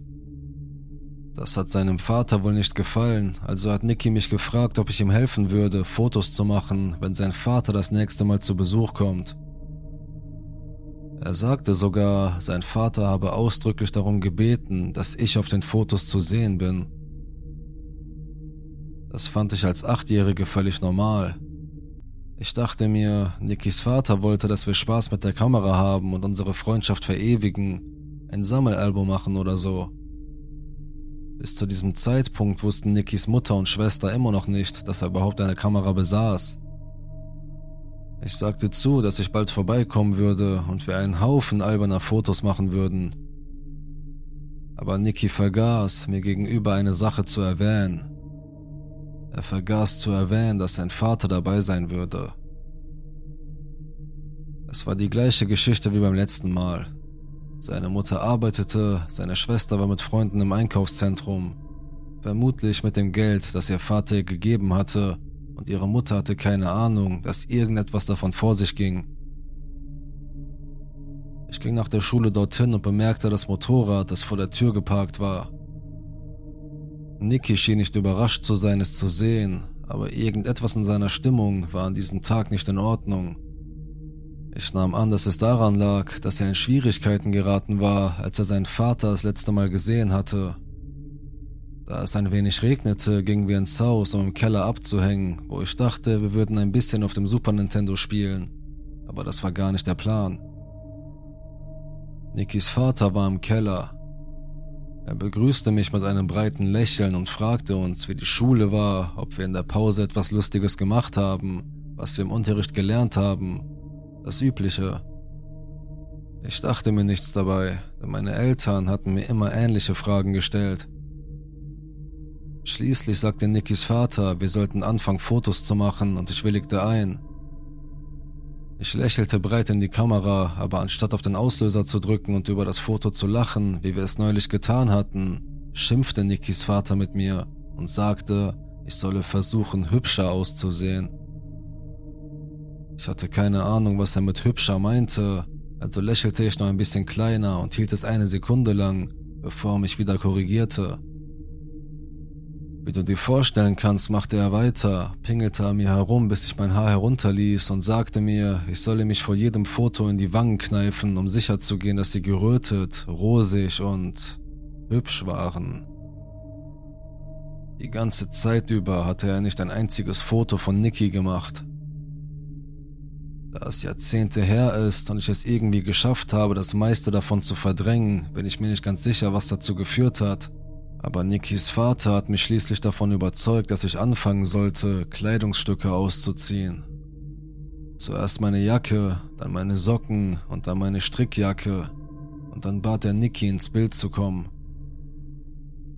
Das hat seinem Vater wohl nicht gefallen, also hat Niki mich gefragt, ob ich ihm helfen würde, Fotos zu machen, wenn sein Vater das nächste Mal zu Besuch kommt. Er sagte sogar, sein Vater habe ausdrücklich darum gebeten, dass ich auf den Fotos zu sehen bin. Das fand ich als Achtjährige völlig normal. Ich dachte mir, Nikis Vater wollte, dass wir Spaß mit der Kamera haben und unsere Freundschaft verewigen, ein Sammelalbum machen oder so. Bis zu diesem Zeitpunkt wussten Nikis Mutter und Schwester immer noch nicht, dass er überhaupt eine Kamera besaß. Ich sagte zu, dass ich bald vorbeikommen würde und wir einen Haufen alberner Fotos machen würden. Aber Nicky vergaß, mir gegenüber eine Sache zu erwähnen. Er vergaß zu erwähnen, dass sein Vater dabei sein würde. Es war die gleiche Geschichte wie beim letzten Mal. Seine Mutter arbeitete, seine Schwester war mit Freunden im Einkaufszentrum, vermutlich mit dem Geld, das ihr Vater ihr gegeben hatte, und ihre Mutter hatte keine Ahnung, dass irgendetwas davon vor sich ging. Ich ging nach der Schule dorthin und bemerkte das Motorrad, das vor der Tür geparkt war. Nicky schien nicht überrascht zu sein, es zu sehen, aber irgendetwas in seiner Stimmung war an diesem Tag nicht in Ordnung. Ich nahm an, dass es daran lag, dass er in Schwierigkeiten geraten war, als er seinen Vater das letzte Mal gesehen hatte da es ein wenig regnete, gingen wir ins Haus, um im Keller abzuhängen, wo ich dachte, wir würden ein bisschen auf dem Super Nintendo spielen. Aber das war gar nicht der Plan. Nikis Vater war im Keller. Er begrüßte mich mit einem breiten Lächeln und fragte uns, wie die Schule war, ob wir in der Pause etwas Lustiges gemacht haben, was wir im Unterricht gelernt haben. Das Übliche. Ich dachte mir nichts dabei, denn meine Eltern hatten mir immer ähnliche Fragen gestellt. Schließlich sagte Nikis Vater, wir sollten anfangen, Fotos zu machen und ich willigte ein. Ich lächelte breit in die Kamera, aber anstatt auf den Auslöser zu drücken und über das Foto zu lachen, wie wir es neulich getan hatten, schimpfte Nikis Vater mit mir und sagte, ich solle versuchen, hübscher auszusehen. Ich hatte keine Ahnung, was er mit hübscher meinte, also lächelte ich noch ein bisschen kleiner und hielt es eine Sekunde lang, bevor er mich wieder korrigierte. Wie du dir vorstellen kannst, machte er weiter, pingelte an mir herum, bis ich mein Haar herunterließ und sagte mir, ich solle mich vor jedem Foto in die Wangen kneifen, um sicherzugehen, dass sie gerötet, rosig und hübsch waren. Die ganze Zeit über hatte er nicht ein einziges Foto von Nikki gemacht. Da es Jahrzehnte her ist und ich es irgendwie geschafft habe, das meiste davon zu verdrängen, bin ich mir nicht ganz sicher, was dazu geführt hat. Aber Nikis Vater hat mich schließlich davon überzeugt, dass ich anfangen sollte, Kleidungsstücke auszuziehen. Zuerst meine Jacke, dann meine Socken und dann meine Strickjacke. Und dann bat er Niki ins Bild zu kommen.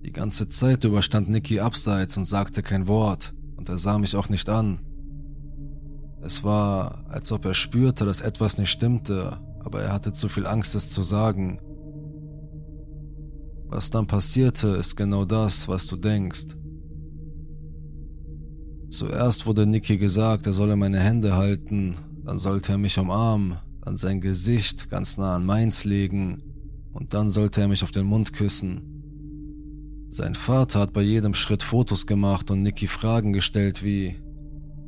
Die ganze Zeit über stand Niki abseits und sagte kein Wort, und er sah mich auch nicht an. Es war, als ob er spürte, dass etwas nicht stimmte, aber er hatte zu viel Angst, es zu sagen. Was dann passierte, ist genau das, was du denkst. Zuerst wurde Nicky gesagt, er solle meine Hände halten, dann sollte er mich umarmen, dann sein Gesicht ganz nah an meins legen und dann sollte er mich auf den Mund küssen. Sein Vater hat bei jedem Schritt Fotos gemacht und Nicky Fragen gestellt wie,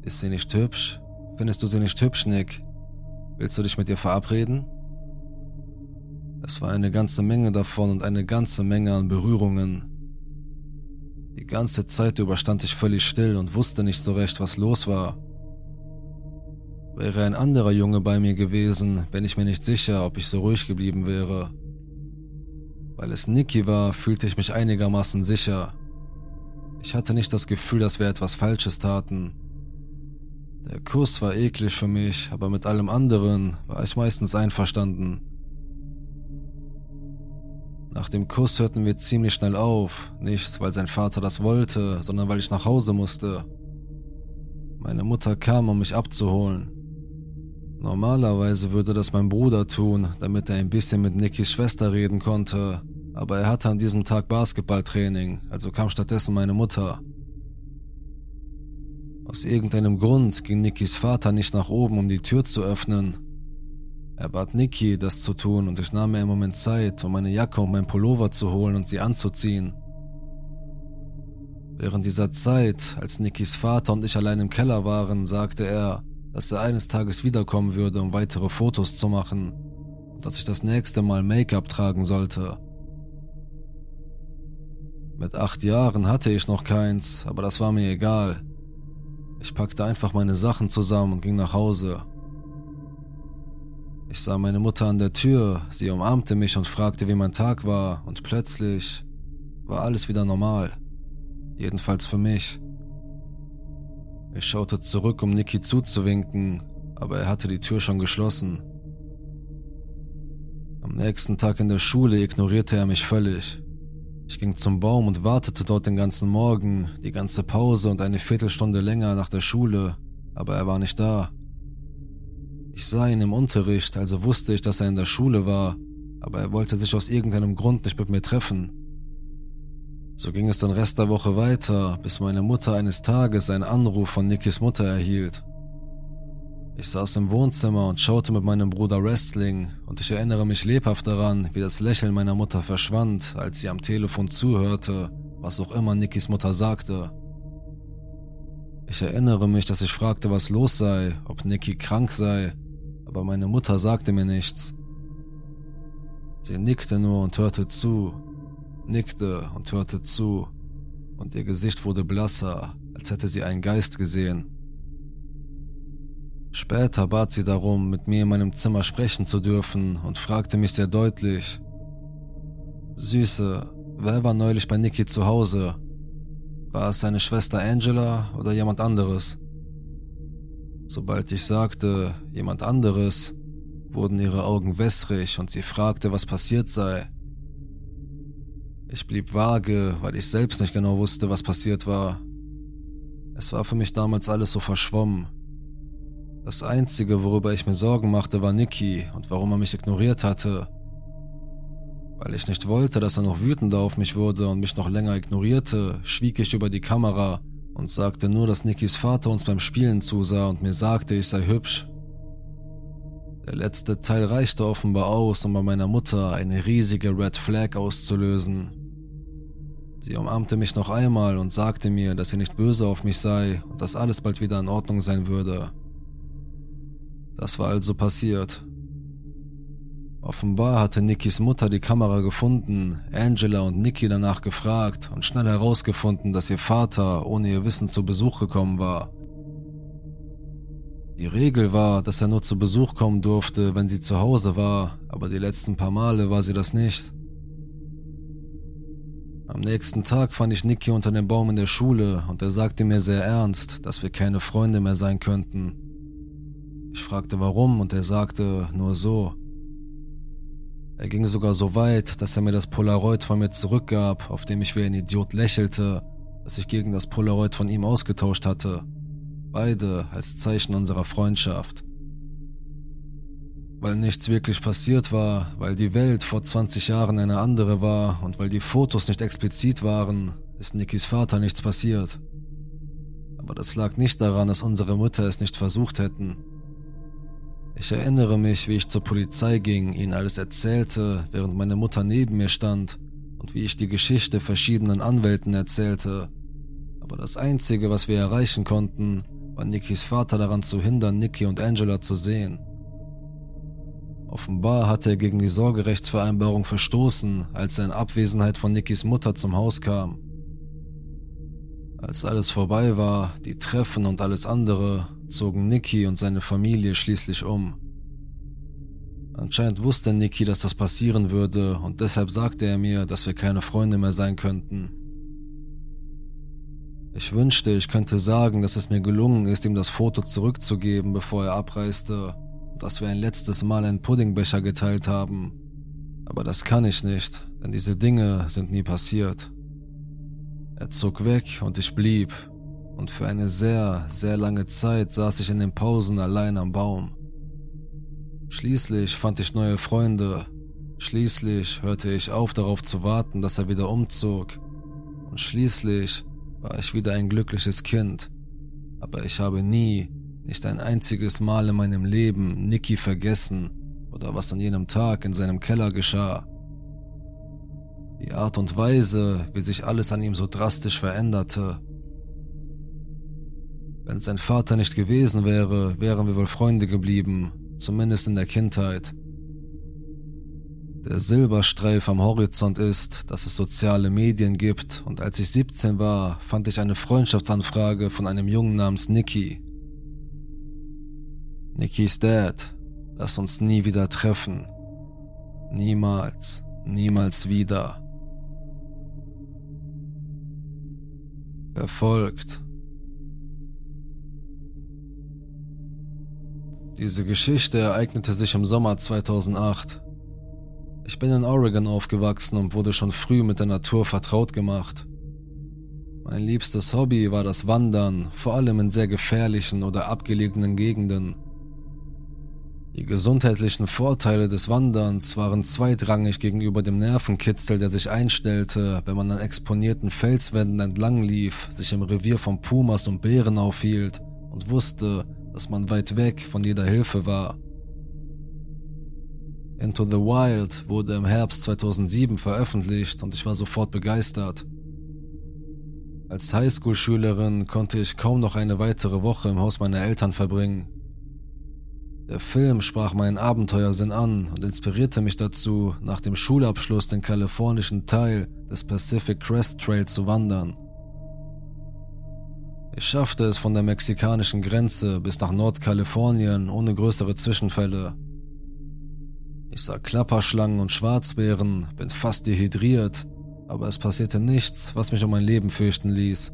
ist sie nicht hübsch? Findest du sie nicht hübsch, Nick? Willst du dich mit ihr verabreden? Es war eine ganze Menge davon und eine ganze Menge an Berührungen. Die ganze Zeit über stand ich völlig still und wusste nicht so recht, was los war. Wäre ein anderer Junge bei mir gewesen, bin ich mir nicht sicher, ob ich so ruhig geblieben wäre. Weil es Nicky war, fühlte ich mich einigermaßen sicher. Ich hatte nicht das Gefühl, dass wir etwas Falsches taten. Der Kuss war eklig für mich, aber mit allem anderen war ich meistens einverstanden. Nach dem Kuss hörten wir ziemlich schnell auf, nicht weil sein Vater das wollte, sondern weil ich nach Hause musste. Meine Mutter kam, um mich abzuholen. Normalerweise würde das mein Bruder tun, damit er ein bisschen mit Nickys Schwester reden konnte, aber er hatte an diesem Tag Basketballtraining, also kam stattdessen meine Mutter. Aus irgendeinem Grund ging Nickys Vater nicht nach oben, um die Tür zu öffnen, er bat Niki, das zu tun, und ich nahm mir im Moment Zeit, um meine Jacke und mein Pullover zu holen und sie anzuziehen. Während dieser Zeit, als Nikis Vater und ich allein im Keller waren, sagte er, dass er eines Tages wiederkommen würde, um weitere Fotos zu machen und dass ich das nächste Mal Make-up tragen sollte. Mit acht Jahren hatte ich noch keins, aber das war mir egal. Ich packte einfach meine Sachen zusammen und ging nach Hause. Ich sah meine Mutter an der Tür, sie umarmte mich und fragte, wie mein Tag war, und plötzlich war alles wieder normal. Jedenfalls für mich. Ich schaute zurück, um Nicky zuzuwinken, aber er hatte die Tür schon geschlossen. Am nächsten Tag in der Schule ignorierte er mich völlig. Ich ging zum Baum und wartete dort den ganzen Morgen, die ganze Pause und eine Viertelstunde länger nach der Schule, aber er war nicht da. Ich sah ihn im Unterricht, also wusste ich, dass er in der Schule war, aber er wollte sich aus irgendeinem Grund nicht mit mir treffen. So ging es den Rest der Woche weiter, bis meine Mutter eines Tages einen Anruf von Nikis Mutter erhielt. Ich saß im Wohnzimmer und schaute mit meinem Bruder Wrestling und ich erinnere mich lebhaft daran, wie das Lächeln meiner Mutter verschwand, als sie am Telefon zuhörte, was auch immer Nikis Mutter sagte. Ich erinnere mich, dass ich fragte, was los sei, ob Niki krank sei aber meine Mutter sagte mir nichts. Sie nickte nur und hörte zu, nickte und hörte zu, und ihr Gesicht wurde blasser, als hätte sie einen Geist gesehen. Später bat sie darum, mit mir in meinem Zimmer sprechen zu dürfen und fragte mich sehr deutlich, Süße, wer war neulich bei Nicky zu Hause? War es seine Schwester Angela oder jemand anderes? Sobald ich sagte, jemand anderes, wurden ihre Augen wässrig und sie fragte, was passiert sei. Ich blieb vage, weil ich selbst nicht genau wusste, was passiert war. Es war für mich damals alles so verschwommen. Das Einzige, worüber ich mir Sorgen machte, war Nicky und warum er mich ignoriert hatte. Weil ich nicht wollte, dass er noch wütender auf mich wurde und mich noch länger ignorierte, schwieg ich über die Kamera und sagte nur, dass Nikis Vater uns beim Spielen zusah und mir sagte, ich sei hübsch. Der letzte Teil reichte offenbar aus, um bei meiner Mutter eine riesige Red Flag auszulösen. Sie umarmte mich noch einmal und sagte mir, dass sie nicht böse auf mich sei und dass alles bald wieder in Ordnung sein würde. Das war also passiert. Offenbar hatte Nikis Mutter die Kamera gefunden, Angela und Nikki danach gefragt und schnell herausgefunden, dass ihr Vater ohne ihr Wissen zu Besuch gekommen war. Die Regel war, dass er nur zu Besuch kommen durfte, wenn sie zu Hause war, aber die letzten paar Male war sie das nicht. Am nächsten Tag fand ich Niki unter dem Baum in der Schule und er sagte mir sehr ernst, dass wir keine Freunde mehr sein könnten. Ich fragte warum und er sagte nur so. Er ging sogar so weit, dass er mir das Polaroid von mir zurückgab, auf dem ich wie ein Idiot lächelte, das ich gegen das Polaroid von ihm ausgetauscht hatte. Beide als Zeichen unserer Freundschaft. Weil nichts wirklich passiert war, weil die Welt vor 20 Jahren eine andere war und weil die Fotos nicht explizit waren, ist Nikis Vater nichts passiert. Aber das lag nicht daran, dass unsere Mütter es nicht versucht hätten. Ich erinnere mich, wie ich zur Polizei ging, ihnen alles erzählte, während meine Mutter neben mir stand und wie ich die Geschichte verschiedenen Anwälten erzählte. Aber das Einzige, was wir erreichen konnten, war Nikis Vater daran zu hindern, Nikki und Angela zu sehen. Offenbar hatte er gegen die Sorgerechtsvereinbarung verstoßen, als er in Abwesenheit von Nikis Mutter zum Haus kam. Als alles vorbei war, die Treffen und alles andere, zogen Nicky und seine Familie schließlich um. Anscheinend wusste Nicky, dass das passieren würde und deshalb sagte er mir, dass wir keine Freunde mehr sein könnten. Ich wünschte, ich könnte sagen, dass es mir gelungen ist, ihm das Foto zurückzugeben, bevor er abreiste und dass wir ein letztes Mal einen Puddingbecher geteilt haben. Aber das kann ich nicht, denn diese Dinge sind nie passiert. Er zog weg und ich blieb, und für eine sehr, sehr lange Zeit saß ich in den Pausen allein am Baum. Schließlich fand ich neue Freunde, schließlich hörte ich auf darauf zu warten, dass er wieder umzog, und schließlich war ich wieder ein glückliches Kind, aber ich habe nie, nicht ein einziges Mal in meinem Leben Nicky vergessen oder was an jenem Tag in seinem Keller geschah. Die Art und Weise, wie sich alles an ihm so drastisch veränderte, wenn sein Vater nicht gewesen wäre, wären wir wohl Freunde geblieben, zumindest in der Kindheit. Der Silberstreif am Horizont ist, dass es soziale Medien gibt und als ich 17 war, fand ich eine Freundschaftsanfrage von einem Jungen namens Nicky. Nickys Dad, lass uns nie wieder treffen. Niemals, niemals wieder. Verfolgt Diese Geschichte ereignete sich im Sommer 2008. Ich bin in Oregon aufgewachsen und wurde schon früh mit der Natur vertraut gemacht. Mein liebstes Hobby war das Wandern, vor allem in sehr gefährlichen oder abgelegenen Gegenden. Die gesundheitlichen Vorteile des Wanderns waren zweitrangig gegenüber dem Nervenkitzel, der sich einstellte, wenn man an exponierten Felswänden entlang lief, sich im Revier von Pumas und Bären aufhielt und wusste, dass man weit weg von jeder Hilfe war. Into the Wild wurde im Herbst 2007 veröffentlicht und ich war sofort begeistert. Als Highschool-Schülerin konnte ich kaum noch eine weitere Woche im Haus meiner Eltern verbringen. Der Film sprach meinen Abenteuersinn an und inspirierte mich dazu, nach dem Schulabschluss den kalifornischen Teil des Pacific Crest Trail zu wandern. Ich schaffte es von der mexikanischen Grenze bis nach Nordkalifornien ohne größere Zwischenfälle. Ich sah Klapperschlangen und Schwarzbären, bin fast dehydriert, aber es passierte nichts, was mich um mein Leben fürchten ließ.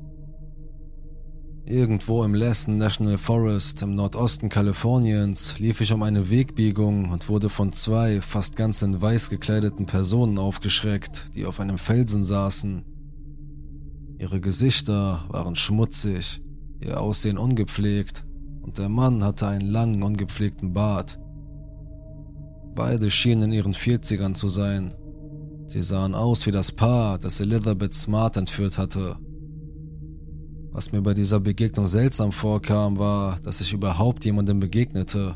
Irgendwo im Lassen National Forest im Nordosten Kaliforniens lief ich um eine Wegbiegung und wurde von zwei fast ganz in weiß gekleideten Personen aufgeschreckt, die auf einem Felsen saßen. Ihre Gesichter waren schmutzig, ihr Aussehen ungepflegt und der Mann hatte einen langen, ungepflegten Bart. Beide schienen in ihren 40ern zu sein. Sie sahen aus wie das Paar, das Elizabeth Smart entführt hatte. Was mir bei dieser Begegnung seltsam vorkam, war, dass ich überhaupt jemandem begegnete.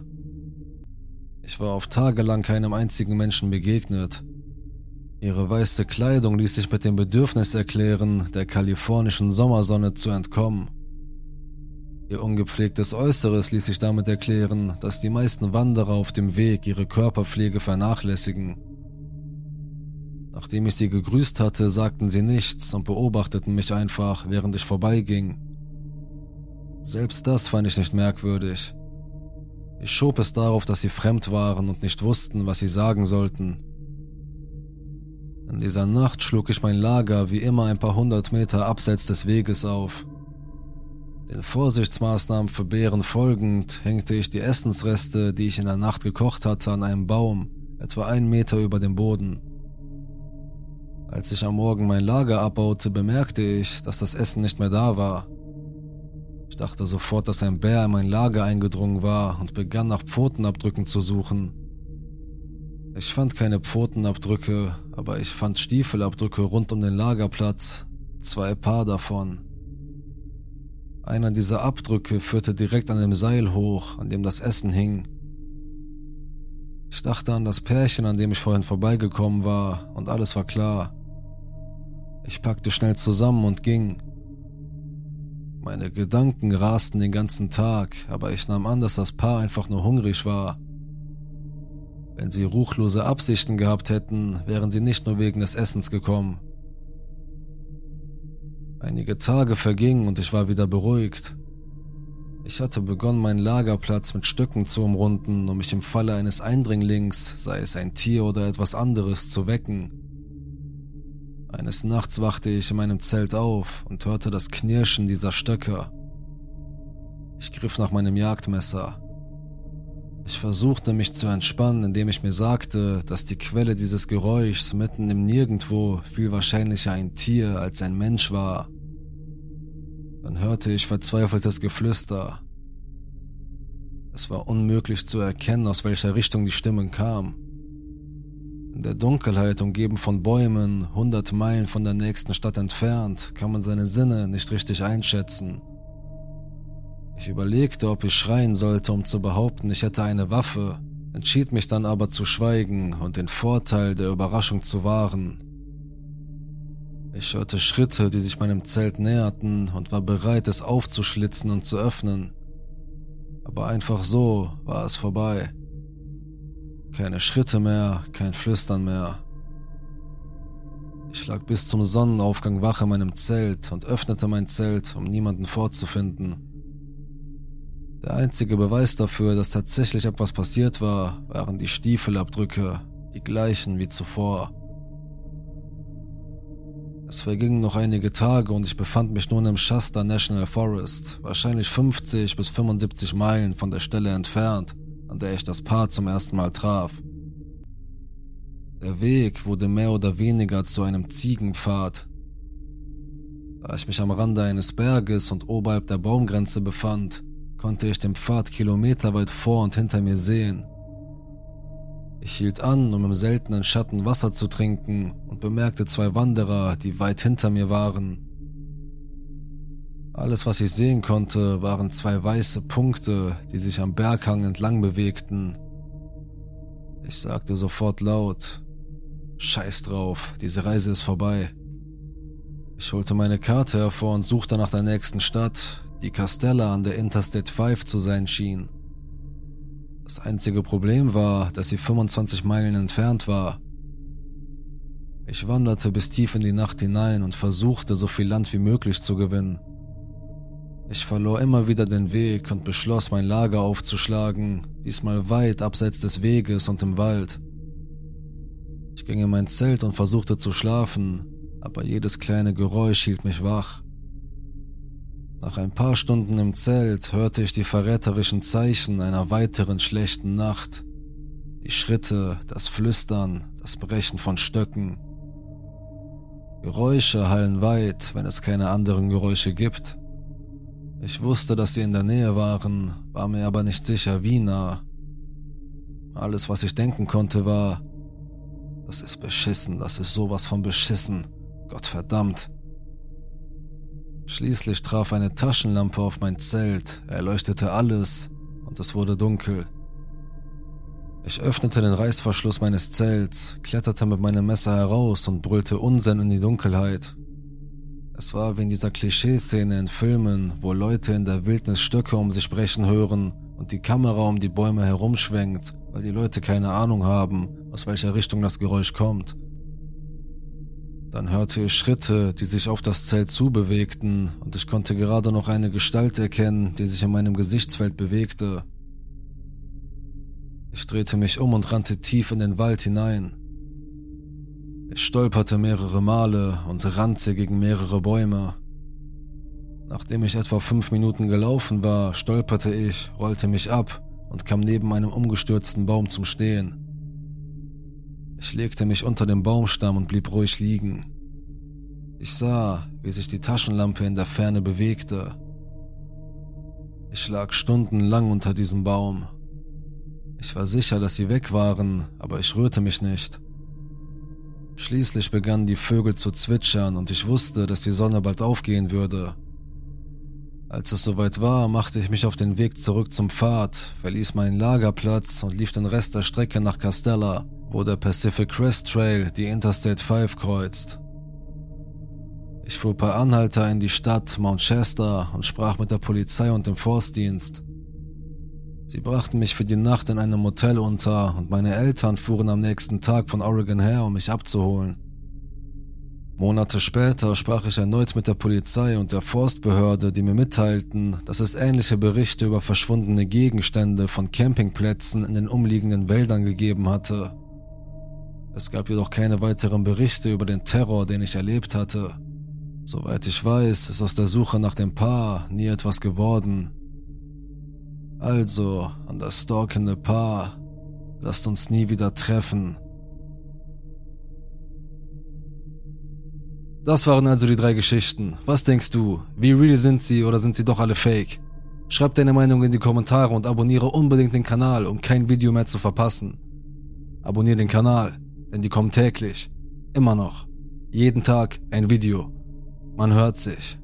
Ich war auf Tage lang keinem einzigen Menschen begegnet. Ihre weiße Kleidung ließ sich mit dem Bedürfnis erklären, der kalifornischen Sommersonne zu entkommen. Ihr ungepflegtes Äußeres ließ sich damit erklären, dass die meisten Wanderer auf dem Weg ihre Körperpflege vernachlässigen. Nachdem ich sie gegrüßt hatte, sagten sie nichts und beobachteten mich einfach, während ich vorbeiging. Selbst das fand ich nicht merkwürdig. Ich schob es darauf, dass sie fremd waren und nicht wussten, was sie sagen sollten. In dieser Nacht schlug ich mein Lager wie immer ein paar hundert Meter abseits des Weges auf. Den Vorsichtsmaßnahmen für Bären folgend hängte ich die Essensreste, die ich in der Nacht gekocht hatte, an einem Baum, etwa einen Meter über dem Boden. Als ich am Morgen mein Lager abbaute, bemerkte ich, dass das Essen nicht mehr da war. Ich dachte sofort, dass ein Bär in mein Lager eingedrungen war und begann nach Pfotenabdrücken zu suchen. Ich fand keine Pfotenabdrücke, aber ich fand Stiefelabdrücke rund um den Lagerplatz, zwei Paar davon. Einer dieser Abdrücke führte direkt an dem Seil hoch, an dem das Essen hing. Ich dachte an das Pärchen, an dem ich vorhin vorbeigekommen war, und alles war klar. Ich packte schnell zusammen und ging. Meine Gedanken rasten den ganzen Tag, aber ich nahm an, dass das Paar einfach nur hungrig war. Wenn sie ruchlose Absichten gehabt hätten, wären sie nicht nur wegen des Essens gekommen. Einige Tage vergingen und ich war wieder beruhigt. Ich hatte begonnen, meinen Lagerplatz mit Stöcken zu umrunden, um mich im Falle eines Eindringlings, sei es ein Tier oder etwas anderes, zu wecken. Eines Nachts wachte ich in meinem Zelt auf und hörte das Knirschen dieser Stöcke. Ich griff nach meinem Jagdmesser. Ich versuchte mich zu entspannen, indem ich mir sagte, dass die Quelle dieses Geräuschs mitten im Nirgendwo viel wahrscheinlicher ein Tier als ein Mensch war. Dann hörte ich verzweifeltes Geflüster. Es war unmöglich zu erkennen, aus welcher Richtung die Stimmen kamen. In der Dunkelheit, umgeben von Bäumen, hundert Meilen von der nächsten Stadt entfernt, kann man seine Sinne nicht richtig einschätzen. Ich überlegte, ob ich schreien sollte, um zu behaupten, ich hätte eine Waffe, entschied mich dann aber zu schweigen und den Vorteil der Überraschung zu wahren. Ich hörte Schritte, die sich meinem Zelt näherten und war bereit, es aufzuschlitzen und zu öffnen. Aber einfach so war es vorbei. Keine Schritte mehr, kein Flüstern mehr. Ich lag bis zum Sonnenaufgang wach in meinem Zelt und öffnete mein Zelt, um niemanden vorzufinden. Der einzige Beweis dafür, dass tatsächlich etwas passiert war, waren die Stiefelabdrücke, die gleichen wie zuvor. Es vergingen noch einige Tage und ich befand mich nun im Shasta National Forest, wahrscheinlich 50 bis 75 Meilen von der Stelle entfernt, an der ich das Paar zum ersten Mal traf. Der Weg wurde mehr oder weniger zu einem Ziegenpfad. Da ich mich am Rande eines Berges und oberhalb der Baumgrenze befand, konnte ich den Pfad kilometerweit vor und hinter mir sehen. Ich hielt an, um im seltenen Schatten Wasser zu trinken und bemerkte zwei Wanderer, die weit hinter mir waren. Alles, was ich sehen konnte, waren zwei weiße Punkte, die sich am Berghang entlang bewegten. Ich sagte sofort laut, Scheiß drauf, diese Reise ist vorbei. Ich holte meine Karte hervor und suchte nach der nächsten Stadt, die Castella an der Interstate 5 zu sein schien. Das einzige Problem war, dass sie 25 Meilen entfernt war. Ich wanderte bis tief in die Nacht hinein und versuchte, so viel Land wie möglich zu gewinnen. Ich verlor immer wieder den Weg und beschloss, mein Lager aufzuschlagen, diesmal weit abseits des Weges und im Wald. Ich ging in mein Zelt und versuchte zu schlafen, aber jedes kleine Geräusch hielt mich wach. Nach ein paar Stunden im Zelt hörte ich die verräterischen Zeichen einer weiteren schlechten Nacht. Die Schritte, das Flüstern, das Brechen von Stöcken. Geräusche hallen weit, wenn es keine anderen Geräusche gibt. Ich wusste, dass sie in der Nähe waren, war mir aber nicht sicher, wie nah. Alles, was ich denken konnte, war, das ist beschissen, das ist sowas von beschissen. Gott verdammt. Schließlich traf eine Taschenlampe auf mein Zelt, erleuchtete alles und es wurde dunkel. Ich öffnete den Reißverschluss meines Zelts, kletterte mit meinem Messer heraus und brüllte Unsinn in die Dunkelheit. Es war wie in dieser Klischeeszene in Filmen, wo Leute in der Wildnis Stöcke um sich brechen hören und die Kamera um die Bäume herumschwenkt, weil die Leute keine Ahnung haben, aus welcher Richtung das Geräusch kommt. Dann hörte ich Schritte, die sich auf das Zelt zubewegten, und ich konnte gerade noch eine Gestalt erkennen, die sich in meinem Gesichtsfeld bewegte. Ich drehte mich um und rannte tief in den Wald hinein. Ich stolperte mehrere Male und rannte gegen mehrere Bäume. Nachdem ich etwa fünf Minuten gelaufen war, stolperte ich, rollte mich ab und kam neben einem umgestürzten Baum zum Stehen. Ich legte mich unter dem Baumstamm und blieb ruhig liegen. Ich sah, wie sich die Taschenlampe in der Ferne bewegte. Ich lag stundenlang unter diesem Baum. Ich war sicher, dass sie weg waren, aber ich rührte mich nicht. Schließlich begannen die Vögel zu zwitschern und ich wusste, dass die Sonne bald aufgehen würde. Als es soweit war, machte ich mich auf den Weg zurück zum Pfad, verließ meinen Lagerplatz und lief den Rest der Strecke nach Castella, wo der Pacific Crest Trail die Interstate 5 kreuzt. Ich fuhr per Anhalter in die Stadt Mount Shasta und sprach mit der Polizei und dem Forstdienst. Sie brachten mich für die Nacht in einem Motel unter und meine Eltern fuhren am nächsten Tag von Oregon her, um mich abzuholen. Monate später sprach ich erneut mit der Polizei und der Forstbehörde, die mir mitteilten, dass es ähnliche Berichte über verschwundene Gegenstände von Campingplätzen in den umliegenden Wäldern gegeben hatte. Es gab jedoch keine weiteren Berichte über den Terror, den ich erlebt hatte. Soweit ich weiß, ist aus der Suche nach dem Paar nie etwas geworden. Also, an das stalkende Paar, lasst uns nie wieder treffen. Das waren also die drei Geschichten. Was denkst du? Wie real sind sie oder sind sie doch alle fake? Schreib deine Meinung in die Kommentare und abonniere unbedingt den Kanal, um kein Video mehr zu verpassen. Abonniere den Kanal, denn die kommen täglich. Immer noch. Jeden Tag ein Video. Man hört sich.